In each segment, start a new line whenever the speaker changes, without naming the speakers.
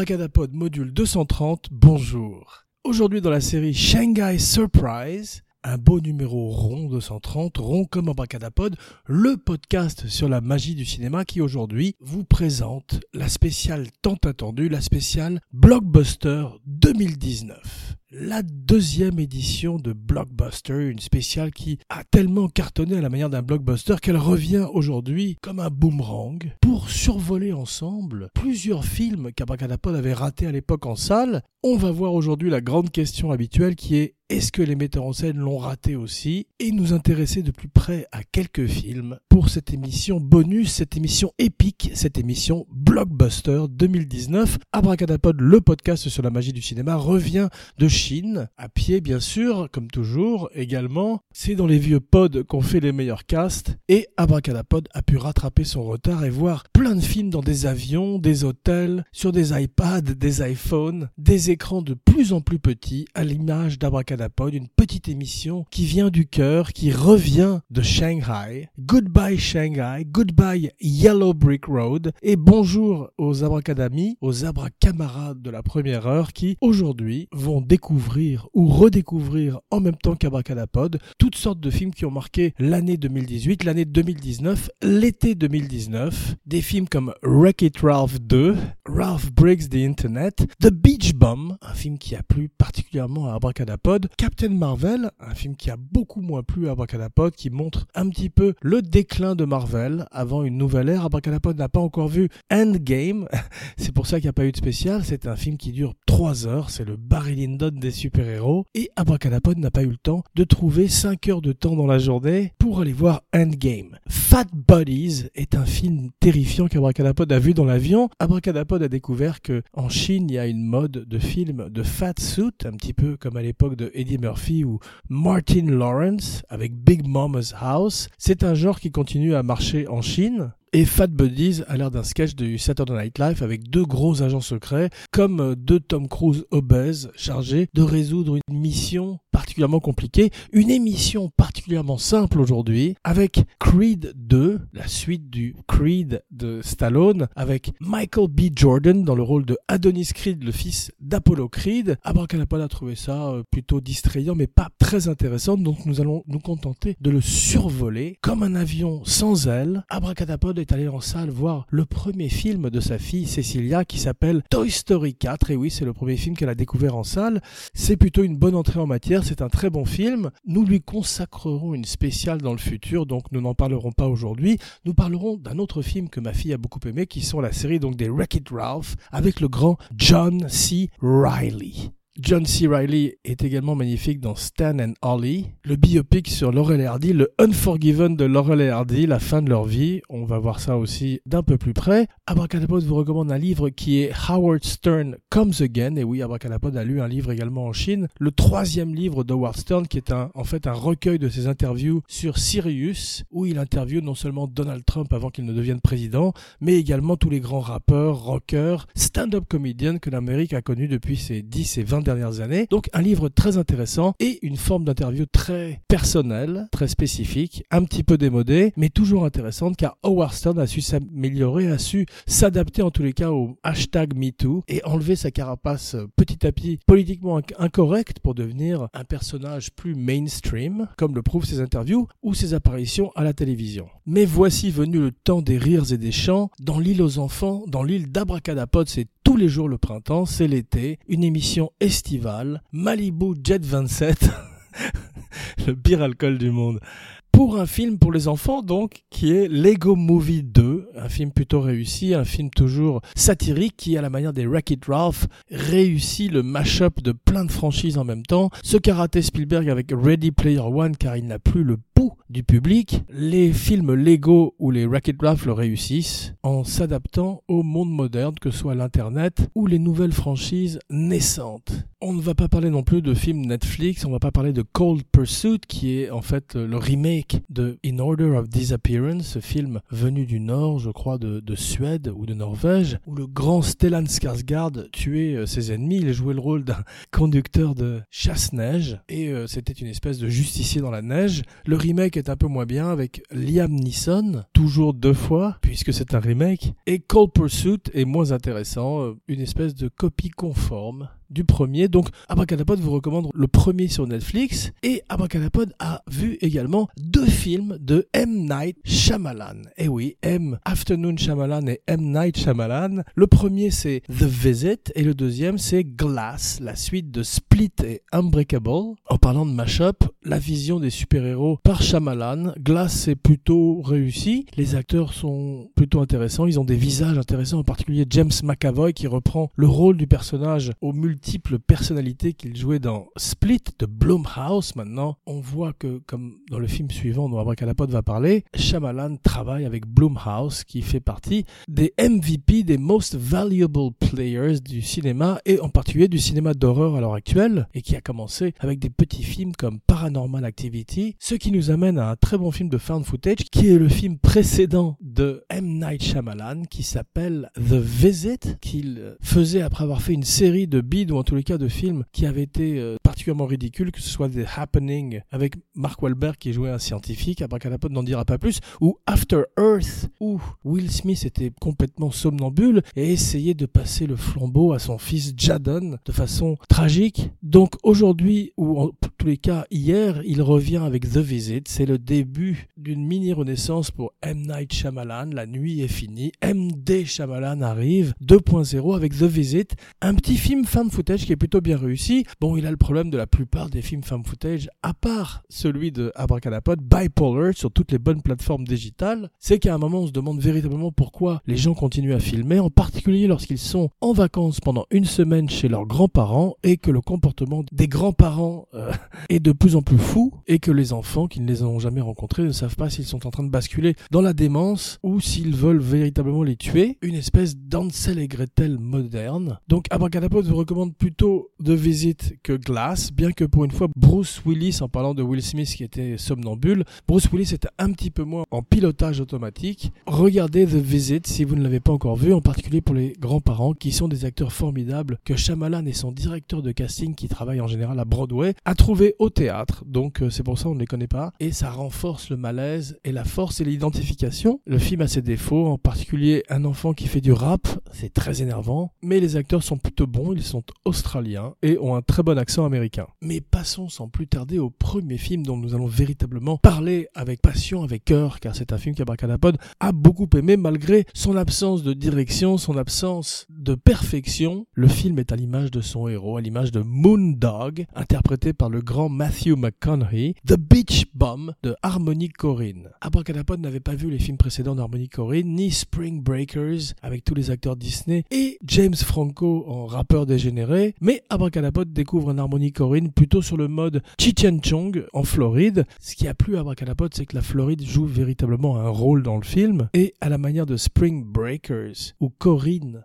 Abracadapod module 230, bonjour. Aujourd'hui dans la série Shanghai Surprise, un beau numéro rond 230, rond comme Abracadapod, le podcast sur la magie du cinéma qui aujourd'hui vous présente la spéciale tant attendue, la spéciale Blockbuster 2019 la deuxième édition de Blockbuster, une spéciale qui a tellement cartonné à la manière d'un blockbuster qu'elle revient aujourd'hui comme un boomerang pour survoler ensemble plusieurs films qu'Abracadapod avait ratés à l'époque en salle. On va voir aujourd'hui la grande question habituelle qui est est-ce que les metteurs en scène l'ont raté aussi et nous intéresser de plus près à quelques films pour cette émission bonus, cette émission épique, cette émission Blockbuster 2019. Abracadapod, le podcast sur la magie du cinéma, revient de Chine, à pied bien sûr, comme toujours, également. C'est dans les vieux pods qu'on fait les meilleurs casts et Abracadapod a pu rattraper son retard et voir plein de films dans des avions, des hôtels, sur des iPads, des iPhones, des écrans de plus en plus petits à l'image d'Abracadapod, une petite émission qui vient du cœur, qui revient de Shanghai. Goodbye Shanghai, goodbye Yellow Brick Road et bonjour aux abracadamis, aux abracamarades de la première heure qui aujourd'hui vont découvrir ou redécouvrir en même temps qu'Abracadapod toutes sortes de films qui ont marqué l'année 2018, l'année 2019, l'été 2019. Des films comme Wreck-It Ralph 2, Ralph Breaks the Internet, The Beach Bum, un film qui a plu particulièrement à Abracadapod, Captain Marvel, un film qui a beaucoup moins plu à Abracadapod, qui montre un petit peu le déclin de Marvel avant une nouvelle ère. Abracadapod n'a pas encore vu Endgame, c'est pour ça qu'il n'y a pas eu de spécial. C'est un film qui dure 3 heures, c'est le Barry Lyndon des super-héros, et Abracadapod n'a pas eu le temps de trouver 5 heures de temps dans la journée pour aller voir Endgame. Fat Bodies est un film terrifiant qu'Abracadapod a vu dans l'avion. Abracadapod a découvert que en Chine, il y a une mode de film de fat suit, un petit peu comme à l'époque de Eddie Murphy ou Martin Lawrence avec Big Mama's House. C'est un genre qui continue à marcher en Chine, et Fat Buddies a l'air d'un sketch de Saturday Night Live avec deux gros agents secrets, comme deux Tom Cruise obèses chargés de résoudre une mission particulièrement compliquée, une émission particulièrement simple aujourd'hui, avec Creed 2, la suite du Creed de Stallone, avec Michael B. Jordan dans le rôle de Adonis Creed, le fils d'Apollo Creed. Abracadapod a trouvé ça euh, plutôt distrayant, mais pas très intéressant, donc nous allons nous contenter de le survoler comme un avion sans ailes. Abracadapod est allé en salle voir le premier film de sa fille Cecilia qui s'appelle Toy Story 4. Et oui, c'est le premier film qu'elle a découvert en salle. C'est plutôt une bonne entrée en matière. C'est un très bon film. Nous lui consacrerons une spéciale dans le futur, donc nous n'en parlerons pas aujourd'hui. Nous parlerons d'un autre film que ma fille a beaucoup aimé, qui sont la série donc des Wreck-It Ralph avec le grand John C. Reilly. John C. Reilly est également magnifique dans Stan and Ollie, le biopic sur Laurel et Hardy, le Unforgiven de Laurel et Hardy, la fin de leur vie. On va voir ça aussi d'un peu plus près. Abracadapod vous recommande un livre qui est Howard Stern Comes Again. Et oui, Abracadapod a lu un livre également en Chine, le troisième livre d'Howard Stern, qui est en fait un recueil de ses interviews sur Sirius, où il interviewe non seulement Donald Trump avant qu'il ne devienne président, mais également tous les grands rappeurs, rockers, stand-up comédiens que l'Amérique a connus depuis ses 10 et 20 dernières années. Donc un livre très intéressant et une forme d'interview très personnelle, très spécifique, un petit peu démodée, mais toujours intéressante car Howard Stern a su s'améliorer, a su s'adapter en tous les cas au hashtag MeToo et enlever sa carapace petit à petit politiquement incorrecte pour devenir un personnage plus mainstream, comme le prouvent ses interviews ou ses apparitions à la télévision. Mais voici venu le temps des rires et des chants. Dans l'île aux enfants, dans l'île d'Abracadapod, c'est tous les jours le printemps, c'est l'été, une émission estivale, Malibu Jet 27, le pire alcool du monde pour un film pour les enfants donc qui est Lego Movie 2, un film plutôt réussi, un film toujours satirique qui à la manière des Wreck-It Ralph réussit le mash-up de plein de franchises en même temps, ce qu'a raté Spielberg avec Ready Player One car il n'a plus le pouls du public, les films Lego ou les Wreck-It Ralph réussissent en s'adaptant au monde moderne que soit l'internet ou les nouvelles franchises naissantes. On ne va pas parler non plus de films Netflix, on va pas parler de Cold Pursuit qui est en fait le remake de In Order of Disappearance, ce film venu du nord, je crois, de, de Suède ou de Norvège, où le grand Stellan Skarsgård tuait euh, ses ennemis. Il jouait le rôle d'un conducteur de chasse-neige et euh, c'était une espèce de justicier dans la neige. Le remake est un peu moins bien avec Liam Neeson, toujours deux fois, puisque c'est un remake, et Cold Pursuit est moins intéressant, euh, une espèce de copie conforme du premier. Donc Abracadapod vous recommande le premier sur Netflix et Abracadapod a vu également deux films de M. Night Shyamalan. Eh oui, M. Afternoon Shyamalan et M. Night Shyamalan. Le premier c'est The Visit et le deuxième c'est Glass, la suite de Split et Unbreakable. En parlant de mashup, la vision des super-héros par Shyamalan. Glass c'est plutôt réussi. Les acteurs sont plutôt intéressants. Ils ont des visages intéressants, en particulier James McAvoy qui reprend le rôle du personnage au multi multiples personnalités qu'il jouait dans Split de Blumhouse maintenant, on voit que, comme dans le film suivant dont Abracadapod va parler, Shyamalan travaille avec Blumhouse qui fait partie des MVP, des Most Valuable Players du cinéma et en particulier du cinéma d'horreur à l'heure actuelle et qui a commencé avec des petits films comme Paranormal Activity, ce qui nous amène à un très bon film de found footage qui est le film précédent de M. Night Shyamalan qui s'appelle The Visit qu'il faisait après avoir fait une série de bides ou en tous les cas de films qui avaient été euh, particulièrement ridicules, que ce soit The Happening avec Mark Wahlberg qui jouait un scientifique, Abracadapod n'en dira pas plus, ou After Earth où Will Smith était complètement somnambule et essayait de passer le flambeau à son fils Jadon de façon tragique. Donc aujourd'hui, ou en tous les cas hier, il revient avec The Visit, c'est le début d'une mini renaissance pour M. Night Shyamalan, la nuit est finie, MD Shyamalan arrive. 2.0 avec The Visit, un petit film fan qui est plutôt bien réussi. Bon, il a le problème de la plupart des films fan footage, à part celui de Abracadapod, Bipolar, sur toutes les bonnes plateformes digitales, c'est qu'à un moment on se demande véritablement pourquoi les gens continuent à filmer, en particulier lorsqu'ils sont en vacances pendant une semaine chez leurs grands-parents et que le comportement des grands-parents euh, est de plus en plus fou et que les enfants qui ne les ont jamais rencontrés ne savent pas s'ils sont en train de basculer dans la démence ou s'ils veulent véritablement les tuer. Une espèce d'Ansel et Gretel moderne. Donc Abracadapod vous recommande plutôt de visite que Glass, bien que pour une fois Bruce Willis, en parlant de Will Smith qui était somnambule, Bruce Willis était un petit peu moins en pilotage automatique. Regardez The Visit si vous ne l'avez pas encore vu, en particulier pour les grands-parents qui sont des acteurs formidables que Shyamalan et son directeur de casting qui travaille en général à Broadway a trouvé au théâtre. Donc euh, c'est pour ça on ne les connaît pas et ça renforce le malaise et la force et l'identification. Le film a ses défauts, en particulier un enfant qui fait du rap, c'est très énervant, mais les acteurs sont plutôt bons, ils sont australiens et ont un très bon accent américain. Mais passons sans plus tarder au premier film dont nous allons véritablement parler avec passion, avec cœur, car c'est un film qu'Abracadapod a beaucoup aimé malgré son absence de direction, son absence de perfection. Le film est à l'image de son héros, à l'image de Moondog, interprété par le grand Matthew McConaughey, The Beach Bum de Harmony Corrine. Abracadapod n'avait pas vu les films précédents d'Harmony Corrine, ni Spring Breakers avec tous les acteurs Disney, et James Franco en rappeur dégénéré mais Abracadapod découvre un harmonie Corinne plutôt sur le mode Chong en Floride. Ce qui a plu à Abracadapod, c'est que la Floride joue véritablement un rôle dans le film, et à la manière de Spring Breakers, où Corinne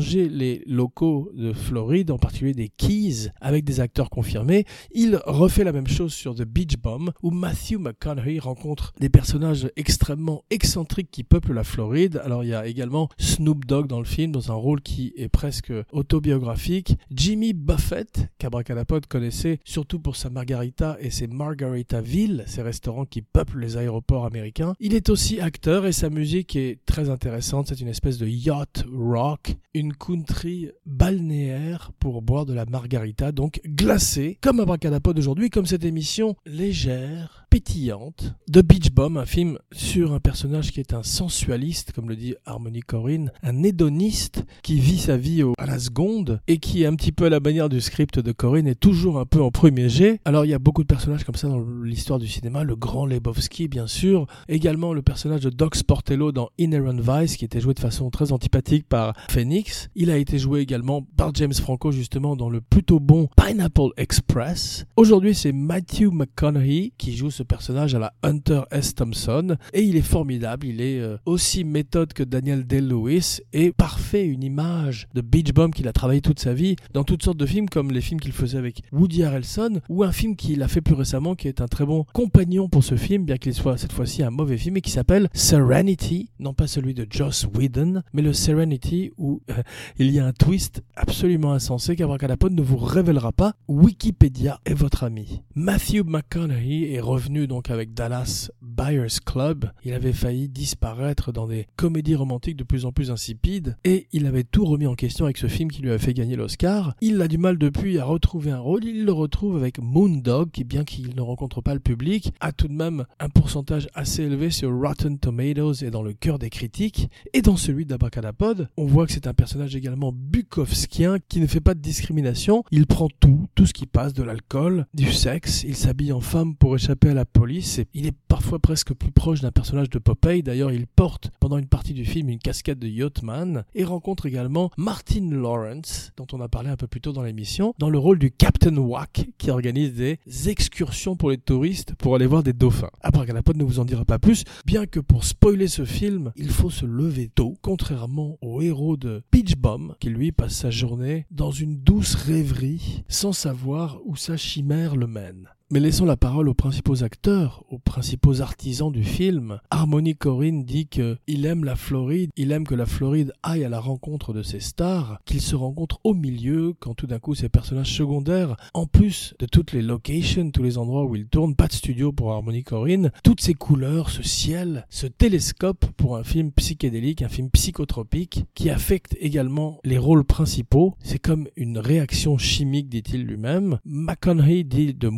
les locaux de Floride, en particulier des Keys, avec des acteurs confirmés, il refait la même chose sur The Beach Bomb, où Matthew McConaughey rencontre des personnages extrêmement excentriques qui peuplent la Floride. Alors il y a également Snoop Dogg dans le film, dans un rôle qui est presque autobiographique, Jimmy Buffett, qu'Abracadapod connaissait surtout pour sa margarita et ses Margaritaville, ces restaurants qui peuplent les aéroports américains. Il est aussi acteur et sa musique est très intéressante. C'est une espèce de yacht rock, une country balnéaire pour boire de la margarita, donc glacée, comme Abracadapod aujourd'hui, comme cette émission légère, pétillante de Beach Bomb, un film sur un personnage qui est un sensualiste, comme le dit Harmony Corinne, un hédoniste qui vit sa vie à la seconde et qui, un petit peu à la manière du script de Corinne, est toujours un peu en premier jet. Alors il y a beaucoup de personnages comme ça dans l'histoire du cinéma, le grand Lebowski bien sûr, également le personnage de Doc Sportello dans Inherent Vice qui était joué de façon très antipathique par Phoenix. Il a été joué également par James Franco justement dans le plutôt bon Pineapple Express. Aujourd'hui c'est Matthew McConaughey qui joue ce personnage à la Hunter S. Thompson et il est formidable, il est euh, aussi méthode que Daniel Day-Lewis et parfait, une image de Beach Bomb qu'il a travaillé toute sa vie dans toutes sortes de films comme les films qu'il faisait avec Woody Harrelson ou un film qu'il a fait plus récemment qui est un très bon compagnon pour ce film bien qu'il soit cette fois-ci un mauvais film et qui s'appelle Serenity, non pas celui de Joss Whedon mais le Serenity où euh, il y a un twist absolument insensé qu'Abracadapod ne vous révélera pas. Wikipédia est votre ami. Matthew McConaughey est revenu revenu donc avec Dallas Buyers Club. Il avait failli disparaître dans des comédies romantiques de plus en plus insipides et il avait tout remis en question avec ce film qui lui a fait gagner l'Oscar. Il a du mal depuis à retrouver un rôle. Il le retrouve avec Moondog qui, bien qu'il ne rencontre pas le public, a tout de même un pourcentage assez élevé sur Rotten Tomatoes et dans le cœur des critiques. Et dans celui d'Abracadapod, on voit que c'est un personnage également bukowskien qui ne fait pas de discrimination. Il prend tout, tout ce qui passe, de l'alcool, du sexe. Il s'habille en femme pour échapper à la police. Et il est parfois presque plus proche d'un personnage de Popeye. D'ailleurs, il porte pendant une partie du film une casquette de yachtman et rencontre également Martin Lawrence, dont on a parlé un peu plus tôt dans l'émission, dans le rôle du Captain Wack qui organise des excursions pour les touristes pour aller voir des dauphins. Abracadapod ne vous en dira pas plus, bien que pour spoiler ce film, il faut se lever tôt, contrairement au héros de Peach Bomb, qui lui passe sa journée dans une douce rêverie, sans savoir où sa chimère le mène. Mais laissons la parole aux principaux acteurs, aux principaux artisans du film. Harmony Corinne dit qu'il aime la Floride, il aime que la Floride aille à la rencontre de ses stars, qu'il se rencontre au milieu quand tout d'un coup ses personnages secondaires, en plus de toutes les locations, tous les endroits où il tourne, pas de studio pour Harmony Corinne, toutes ces couleurs, ce ciel, ce télescope pour un film psychédélique, un film psychotropique qui affecte également les rôles principaux. C'est comme une réaction chimique, dit-il lui-même. McConaughey dit de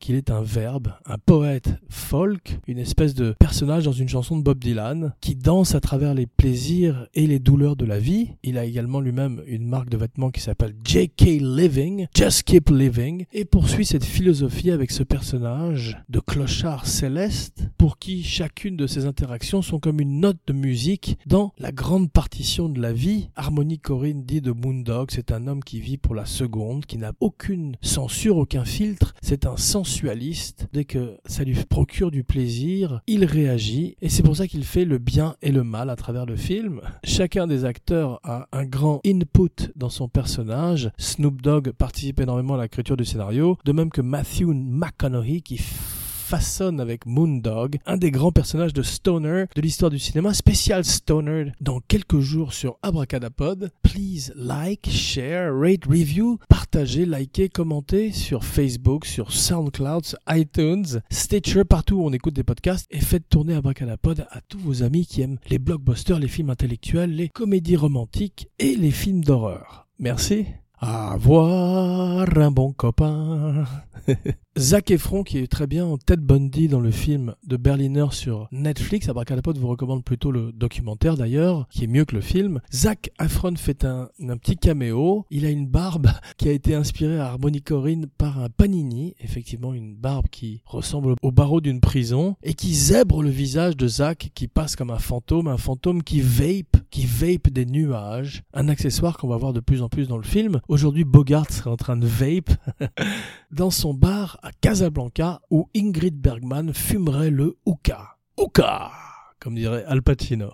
Qu'il est un verbe, un poète folk, une espèce de personnage dans une chanson de Bob Dylan, qui danse à travers les plaisirs et les douleurs de la vie. Il a également lui-même une marque de vêtements qui s'appelle JK Living, Just Keep Living, et poursuit cette philosophie avec ce personnage de clochard céleste, pour qui chacune de ses interactions sont comme une note de musique dans la grande partition de la vie. Harmony Corinne dit de Moondog, c'est un homme qui vit pour la seconde, qui n'a aucune censure, aucun filtre, c'est un sensualiste. Dès que ça lui procure du plaisir, il réagit. Et c'est pour ça qu'il fait le bien et le mal à travers le film. Chacun des acteurs a un grand input dans son personnage. Snoop Dogg participe énormément à l'écriture du scénario, de même que Matthew McConaughey qui façonne avec Moondog, un des grands personnages de Stoner de l'histoire du cinéma, spécial Stoner dans quelques jours sur Abracadapod. Please like, share, rate, review, partagez, likez, commentez sur Facebook, sur SoundCloud, iTunes, Stitcher, partout où on écoute des podcasts et faites tourner Abracadapod à tous vos amis qui aiment les blockbusters, les films intellectuels, les comédies romantiques et les films d'horreur. Merci. Avoir un bon copain. Zac Efron qui est très bien en Ted Bundy dans le film de Berliner sur Netflix. Abracadapod vous recommande plutôt le documentaire d'ailleurs, qui est mieux que le film. Zac Efron fait un, un, petit caméo. Il a une barbe qui a été inspirée à Harmony Corinne par un panini. Effectivement, une barbe qui ressemble au barreau d'une prison et qui zèbre le visage de Zac qui passe comme un fantôme, un fantôme qui vape, qui vape des nuages. Un accessoire qu'on va voir de plus en plus dans le film. Aujourd'hui, Bogart serait en train de vape dans son bar à Casablanca où Ingrid Bergman fumerait le hookah. Hookah, comme dirait Al Pacino.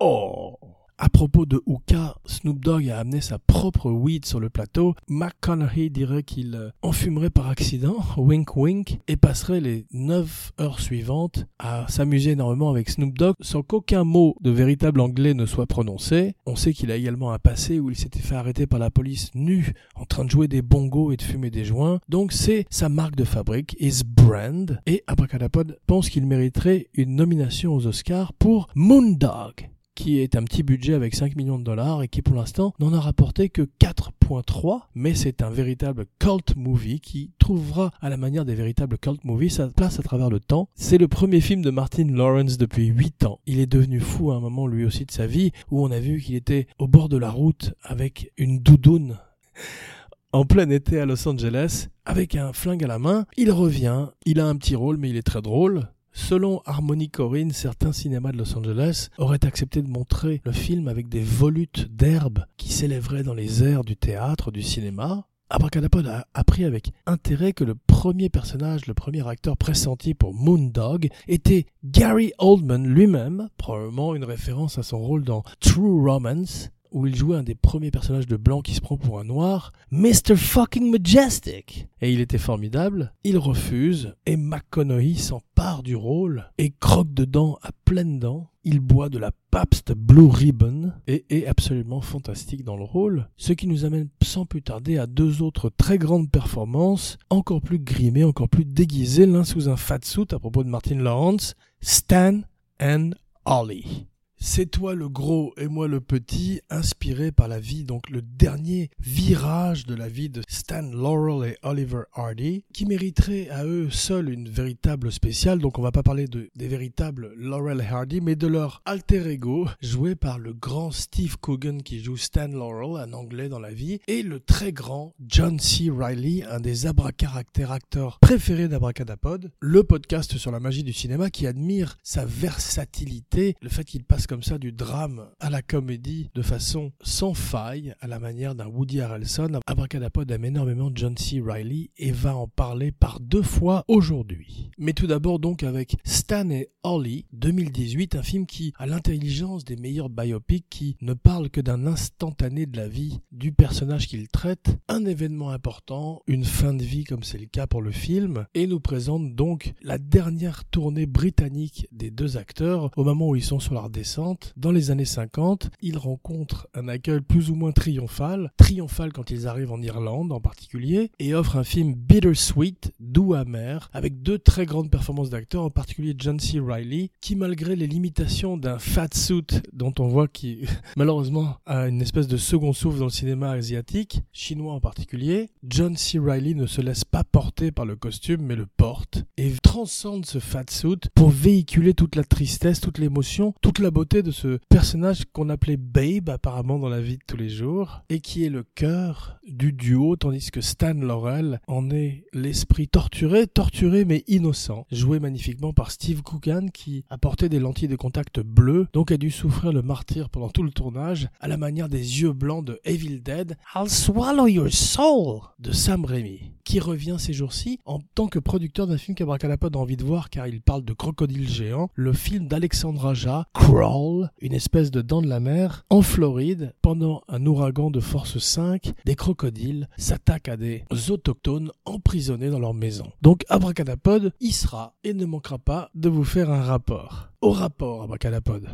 Oh à propos de hookah, Snoop Dogg a amené sa propre weed sur le plateau. McConaughey dirait qu'il euh, en fumerait par accident, wink wink, et passerait les 9 heures suivantes à s'amuser énormément avec Snoop Dogg sans qu'aucun mot de véritable anglais ne soit prononcé. On sait qu'il a également un passé où il s'était fait arrêter par la police nu en train de jouer des bongos et de fumer des joints. Donc c'est sa marque de fabrique, his brand. Et Abracadapod pense qu'il mériterait une nomination aux Oscars pour Moondog qui est un petit budget avec 5 millions de dollars et qui pour l'instant n'en a rapporté que 4.3, mais c'est un véritable cult movie qui trouvera à la manière des véritables cult movies sa place à travers le temps. C'est le premier film de Martin Lawrence depuis 8 ans. Il est devenu fou à un moment lui aussi de sa vie où on a vu qu'il était au bord de la route avec une doudoune en plein été à Los Angeles avec un flingue à la main. Il revient, il a un petit rôle mais il est très drôle. Selon Harmony Corinne, certains cinémas de Los Angeles auraient accepté de montrer le film avec des volutes d'herbe qui s'élèveraient dans les airs du théâtre, du cinéma. Abracadapod a appris avec intérêt que le premier personnage, le premier acteur pressenti pour Moondog était Gary Oldman lui-même, probablement une référence à son rôle dans True Romance. Où il jouait un des premiers personnages de blanc qui se prend pour un noir, Mr. fucking Majestic. Et il était formidable. Il refuse et McConaughey s'empare du rôle et croque dedans à pleines dents. Il boit de la Pabst Blue Ribbon et est absolument fantastique dans le rôle, ce qui nous amène sans plus tarder à deux autres très grandes performances, encore plus grimées, encore plus déguisées, l'un sous un fat suit à propos de Martin Lawrence, Stan and Ollie. C'est toi le gros et moi le petit, inspiré par la vie, donc le dernier virage de la vie de Stan Laurel et Oliver Hardy, qui mériterait à eux seuls une véritable spéciale. Donc on va pas parler de, des véritables Laurel et Hardy, mais de leur alter ego, joué par le grand Steve Coogan qui joue Stan Laurel, un anglais dans la vie, et le très grand John C. Riley, un des abracaractères acteurs préférés d'Abracadapod, le podcast sur la magie du cinéma qui admire sa versatilité, le fait qu'il passe comme ça du drame à la comédie de façon sans faille, à la manière d'un Woody Harrelson. Abracadapod aime énormément John C. Riley et va en parler par deux fois aujourd'hui. Mais tout d'abord donc avec Stan et Ollie, 2018, un film qui a l'intelligence des meilleurs biopics qui ne parle que d'un instantané de la vie du personnage qu'il traite, un événement important, une fin de vie comme c'est le cas pour le film, et nous présente donc la dernière tournée britannique des deux acteurs au moment où ils sont sur leur descente dans les années 50, ils rencontrent un accueil plus ou moins triomphal, triomphal quand ils arrivent en Irlande en particulier, et offrent un film bittersweet, doux amer, avec deux très grandes performances d'acteurs, en particulier John C. Reilly, qui malgré les limitations d'un fat suit dont on voit qu'il malheureusement a une espèce de second souffle dans le cinéma asiatique, chinois en particulier, John C. Reilly ne se laisse pas porter par le costume mais le porte et transcende ce fat suit pour véhiculer toute la tristesse, toute l'émotion, toute la beauté de ce personnage qu'on appelait Babe apparemment dans la vie de tous les jours et qui est le cœur du duo tandis que Stan Laurel en est l'esprit torturé, torturé mais innocent, joué magnifiquement par Steve Coogan qui a porté des lentilles de contact bleues donc a dû souffrir le martyr pendant tout le tournage à la manière des yeux blancs de Evil Dead I'll swallow your soul de Sam Raimi qui revient ces jours-ci en tant que producteur d'un film qu'Abracadapod a envie de voir car il parle de crocodiles géants, le film d'Alexandre Aja, Crawl, une espèce de dent de la mer, en Floride, pendant un ouragan de force 5, des crocodiles s'attaquent à des autochtones emprisonnés dans leur maison. Donc Abracadapod y sera et ne manquera pas de vous faire un rapport. Au rapport, Abracadapod.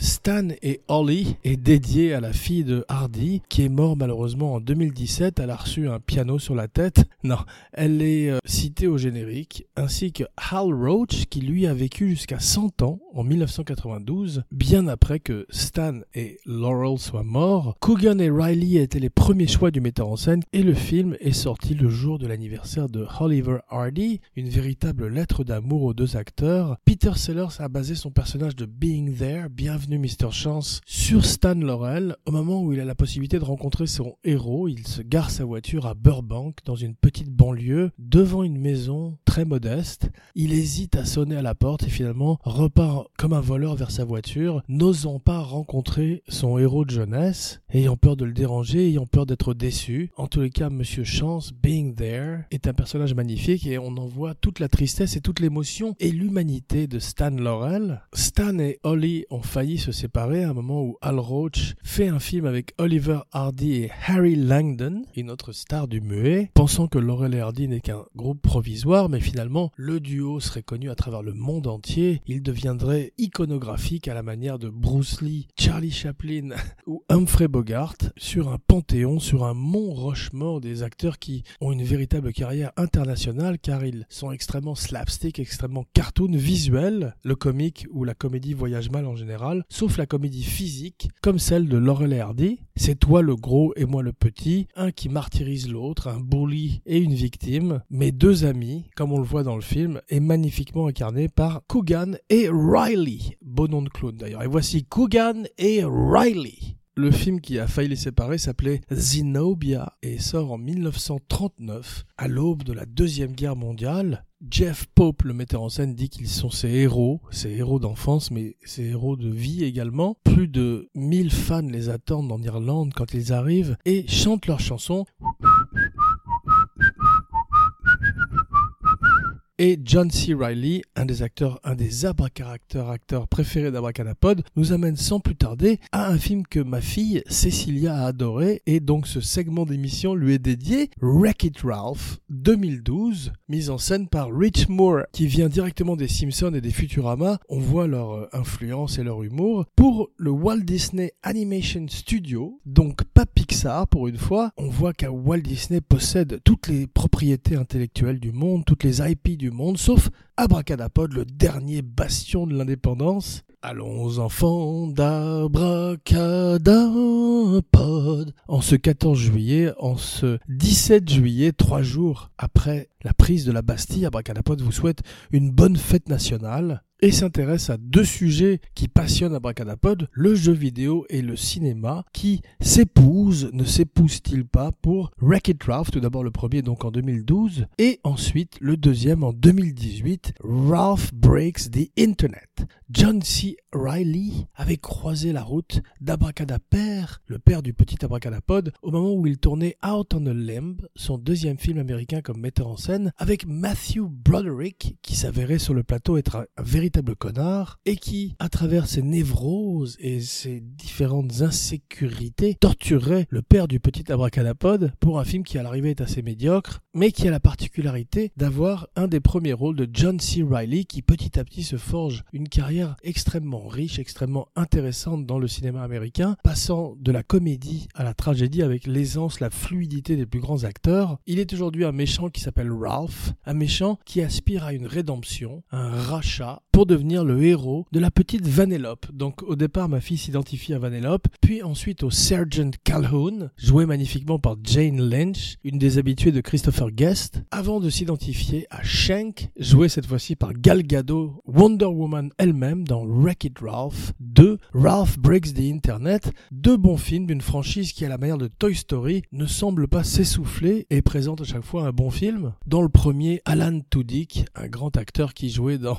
Stan et Ollie est dédié à la fille de Hardy qui est morte malheureusement en 2017. Elle a reçu un piano sur la tête. Non, elle est euh, citée au générique ainsi que Hal Roach qui lui a vécu jusqu'à 100 ans en 1992, bien après que Stan et Laurel soient morts. Coogan et Riley étaient les premiers choix du metteur en scène et le film est sorti le jour de l'anniversaire de Oliver Hardy, une véritable lettre d'amour aux deux acteurs. Peter Sellers a basé son personnage de Being There, bienvenue Mr. Chance sur Stan Laurel. Au moment où il a la possibilité de rencontrer son héros, il se gare sa voiture à Burbank, dans une petite banlieue, devant une maison très modeste. Il hésite à sonner à la porte et finalement repart comme un voleur vers sa voiture, n'osant pas rencontrer son héros de jeunesse, ayant peur de le déranger, ayant peur d'être déçu. En tous les cas, Monsieur Chance, Being There, est un personnage magnifique et on en voit toute la tristesse et toute l'émotion et l'humanité de Stan Laurel. Stan et Holly ont failli se séparer à un moment où Al Roach fait un film avec Oliver Hardy et Harry Langdon, une autre star du muet, pensant que Laurel et Hardy n'est qu'un groupe provisoire, mais finalement le duo serait connu à travers le monde entier. Il deviendrait iconographique à la manière de Bruce Lee, Charlie Chaplin ou Humphrey Bogart sur un panthéon, sur un mont Rochemort des acteurs qui ont une véritable carrière internationale car ils sont extrêmement slapstick, extrêmement cartoon, visuel, le comique ou la comédie voyage mal en général, sauf la comédie physique, comme celle de Laurel Hardy. C'est toi le gros et moi le petit, un qui martyrise l'autre, un bully et une victime, mes deux amis, comme on le voit dans le film, est magnifiquement incarné par Coogan et Riley. Beau nom de clown d'ailleurs. Et voici Coogan et Riley. Le film qui a failli les séparer s'appelait Zenobia et sort en 1939, à l'aube de la Deuxième Guerre mondiale. Jeff Pope, le metteur en scène, dit qu'ils sont ses héros, ses héros d'enfance, mais ses héros de vie également. Plus de 1000 fans les attendent en Irlande quand ils arrivent et chantent leurs chansons. Et John C. Riley, un des acteurs, un des abracadacteurs acteurs préférés d'Abracadapod, nous amène sans plus tarder à un film que ma fille Cecilia a adoré et donc ce segment d'émission lui est dédié, Wreck-It Ralph 2012, mise en scène par Rich Moore, qui vient directement des Simpsons et des Futurama. On voit leur euh, influence et leur humour pour le Walt Disney Animation Studio, donc pas Pixar pour une fois. On voit qu'à Walt Disney possède toutes les propriétés intellectuelles du monde, toutes les IP du monde, sauf Abracadapod, le dernier bastion de l'indépendance. Allons enfants d'Abracadapod. En ce 14 juillet, en ce 17 juillet, trois jours après la prise de la Bastille, Abracadapod vous souhaite une bonne fête nationale et s'intéresse à deux sujets qui passionnent Abracadapod, le jeu vidéo et le cinéma, qui s'épousent, ne s'épousent-ils pas pour Wreck-It Ralph, tout d'abord le premier donc en 2012, et ensuite le deuxième en 2018, Ralph Breaks the Internet. John C. Riley avait croisé la route d'Abracadapère, le père du petit Abracadapod, au moment où il tournait Out on a Limb, son deuxième film américain comme metteur en scène, avec Matthew Broderick, qui s'avérait sur le plateau être un, véritable connard, et qui, à travers ses névroses et ses différentes insécurités, torturerait le père du petit Abracadapod pour un film qui à l'arrivée est assez médiocre, mais qui a la particularité d'avoir un des premiers rôles de John C. Riley, qui petit à petit se forge une carrière extrêmement riche, extrêmement intéressante dans le cinéma américain, passant de la comédie à la tragédie avec l'aisance, la fluidité des plus grands acteurs. Il est aujourd'hui un méchant qui s'appelle Ralph, un méchant qui aspire à une rédemption, un rachat, pour devenir le héros de la petite Vanellope. Donc au départ, ma fille s'identifie à Vanellope, puis ensuite au Sergeant Calhoun, joué magnifiquement par Jane Lynch, une des habituées de Christopher Guest, avant de s'identifier à Shank, joué cette fois-ci par Gal Gadot, Wonder Woman elle-même dans Wreck-It Ralph 2, Ralph Breaks the Internet, deux bons films d'une franchise qui, à la manière de Toy Story, ne semble pas s'essouffler et présente à chaque fois un bon film. Dans le premier, Alan Tudyk, un grand acteur qui jouait dans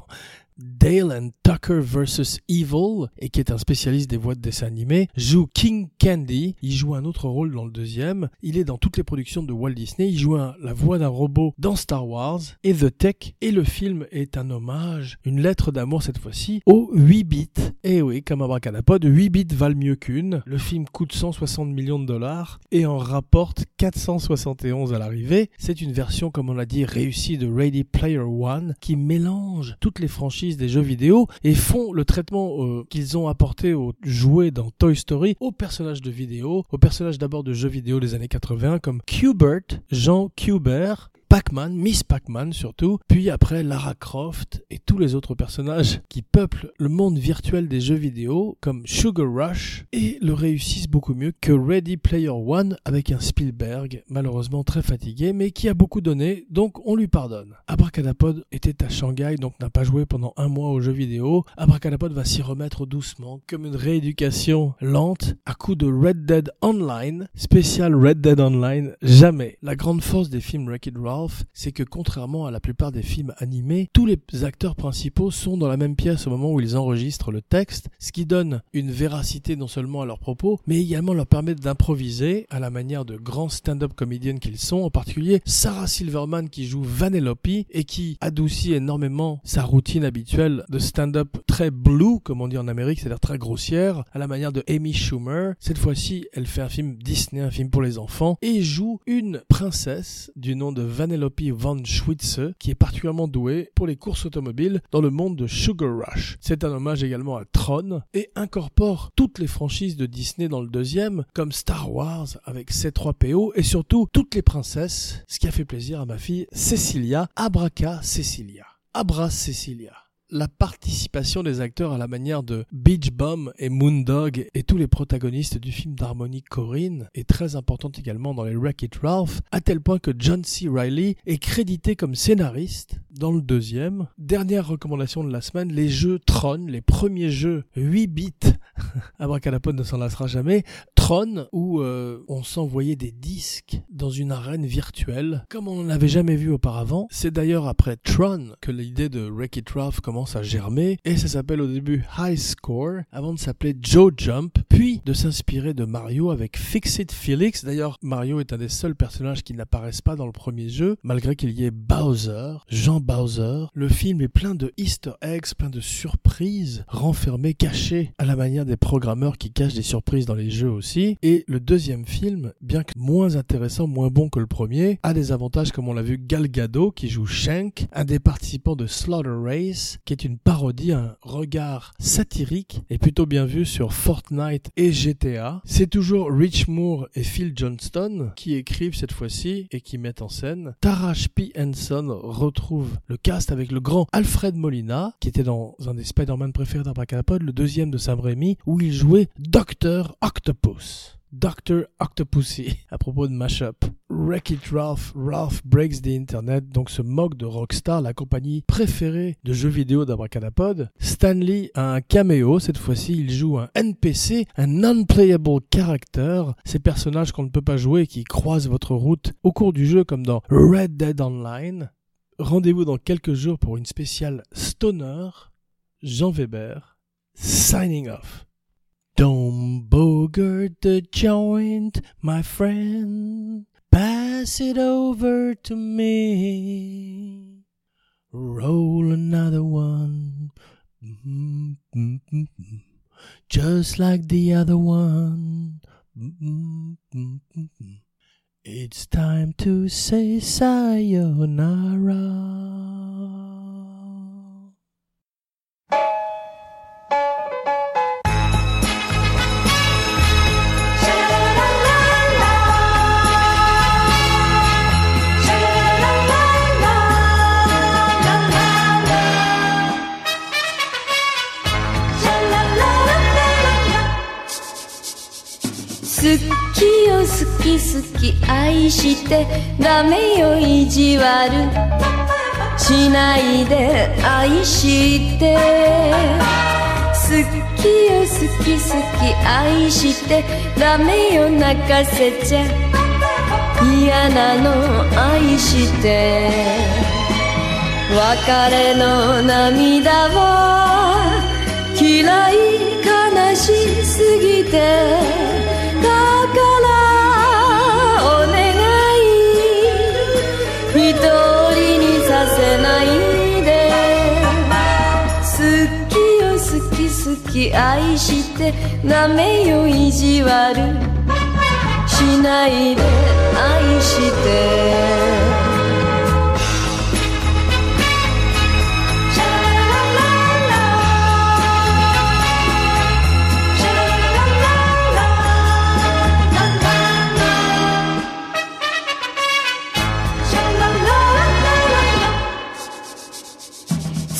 Dale and Tucker vs. Evil, et qui est un spécialiste des voix de dessins animés, joue King Candy. Il joue un autre rôle dans le deuxième. Il est dans toutes les productions de Walt Disney. Il joue la voix d'un robot dans Star Wars et The Tech. Et le film est un hommage, une lettre d'amour cette fois-ci, aux 8 bits. Et oui, comme Abracadapod, 8 bits valent mieux qu'une. Le film coûte 160 millions de dollars et en rapporte 471 à l'arrivée. C'est une version, comme on l'a dit, réussie de Ready Player One qui mélange toutes les franchises des jeux vidéo et font le traitement euh, qu'ils ont apporté aux jouets dans Toy Story aux personnages de vidéo, aux personnages d'abord de jeux vidéo des années 80 comme Qbert, Jean Qbert, Pac-Man, Miss Pac-Man surtout, puis après Lara Croft et tous les autres personnages qui peuplent le monde virtuel des jeux vidéo comme Sugar Rush et le réussissent beaucoup mieux que Ready Player One avec un Spielberg malheureusement très fatigué mais qui a beaucoup donné donc on lui pardonne. Abracadapod était à Shanghai donc n'a pas joué pendant un mois aux jeux vidéo. Abracadapod va s'y remettre doucement comme une rééducation lente à coup de Red Dead Online, spécial Red Dead Online, jamais. La grande force des films Wreck-It c'est que contrairement à la plupart des films animés, tous les acteurs principaux sont dans la même pièce au moment où ils enregistrent le texte, ce qui donne une véracité non seulement à leurs propos, mais également leur permet d'improviser à la manière de grands stand-up comédiennes qu'ils sont, en particulier Sarah Silverman qui joue Vanellope et qui adoucit énormément sa routine habituelle de stand-up très blue, comme on dit en Amérique, c'est-à-dire très grossière, à la manière de Amy Schumer. Cette fois-ci, elle fait un film Disney, un film pour les enfants, et joue une princesse du nom de Vanellope Vanellope von Schwitze, qui est particulièrement douée pour les courses automobiles dans le monde de Sugar Rush. C'est un hommage également à Tron et incorpore toutes les franchises de Disney dans le deuxième, comme Star Wars avec C3PO et surtout toutes les princesses, ce qui a fait plaisir à ma fille Cecilia, Abraca Cecilia. Abra Cecilia la participation des acteurs à la manière de Beach Bum et Moondog et tous les protagonistes du film d'harmonie Corinne est très importante également dans les Wreck-It Ralph, à tel point que John C. Riley est crédité comme scénariste dans le deuxième. Dernière recommandation de la semaine, les jeux Tron, les premiers jeux 8 bits, Abracadapod ne s'en lassera jamais, Tron, où euh, on s'envoyait des disques dans une arène virtuelle, comme on n'en avait jamais vu auparavant. C'est d'ailleurs après Tron que l'idée de Wreck-It Ralph commence à germer, et ça s'appelle au début High Score, avant de s'appeler Joe Jump, puis de s'inspirer de Mario avec Fix It Felix. D'ailleurs, Mario est un des seuls personnages qui n'apparaissent pas dans le premier jeu, malgré qu'il y ait Bowser, Jean Bowser. Le film est plein de easter eggs, plein de surprises renfermées, cachées, à la manière des programmeurs qui cachent des surprises dans les jeux aussi. Et le deuxième film, bien que moins intéressant, moins bon que le premier, a des avantages comme on l'a vu Gal Gadot qui joue Shank, un des participants de Slaughter Race, qui est une parodie, un regard satirique et plutôt bien vu sur Fortnite et GTA. C'est toujours Rich Moore et Phil Johnston qui écrivent cette fois-ci et qui mettent en scène. Tarash P. Henson retrouve le cast avec le grand Alfred Molina, qui était dans un des Spider-Man préférés d'Abracadapod, le deuxième de Sam Raimi, où il jouait Dr. Octopus. Dr. Octopussy, à propos de Mashup. Wreck It Ralph, Ralph Breaks the Internet, donc se moque de Rockstar, la compagnie préférée de jeux vidéo d'Abracadapod. Stanley a un caméo, cette fois-ci il joue un NPC, un non-playable character, ces personnages qu'on ne peut pas jouer qui croisent votre route au cours du jeu comme dans Red Dead Online. Rendez-vous dans quelques jours pour une spéciale Stoner, Jean Weber, signing off. Don't bogart the joint, my friend. Pass it over to me. Roll another one. Just like the other one. It's time to say sayonara.
好きよ好き好き愛してダメよ意地悪。しないで愛して。好きよ好き好き愛してダメよ泣かせちゃ。嫌なの愛して。別れの涙は嫌い悲しすぎて。好き愛してダメよ意地悪。しないで愛して。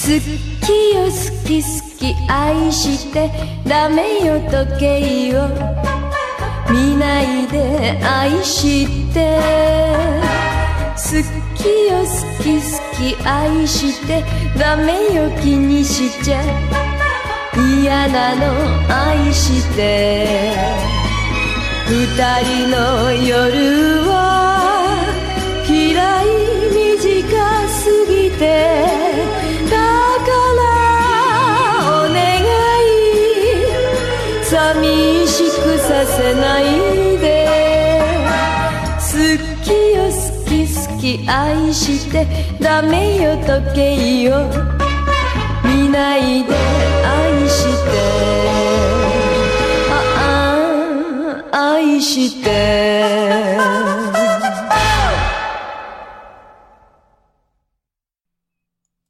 好きよ好き好き愛してダメよ時計を。見ないで愛して。好きよ好き好き愛してダメよ気にしちゃ。嫌なの愛して。二人の夜はないで。好きよ好き好き愛してダメよ時計を。見ないで愛して。ああ愛して。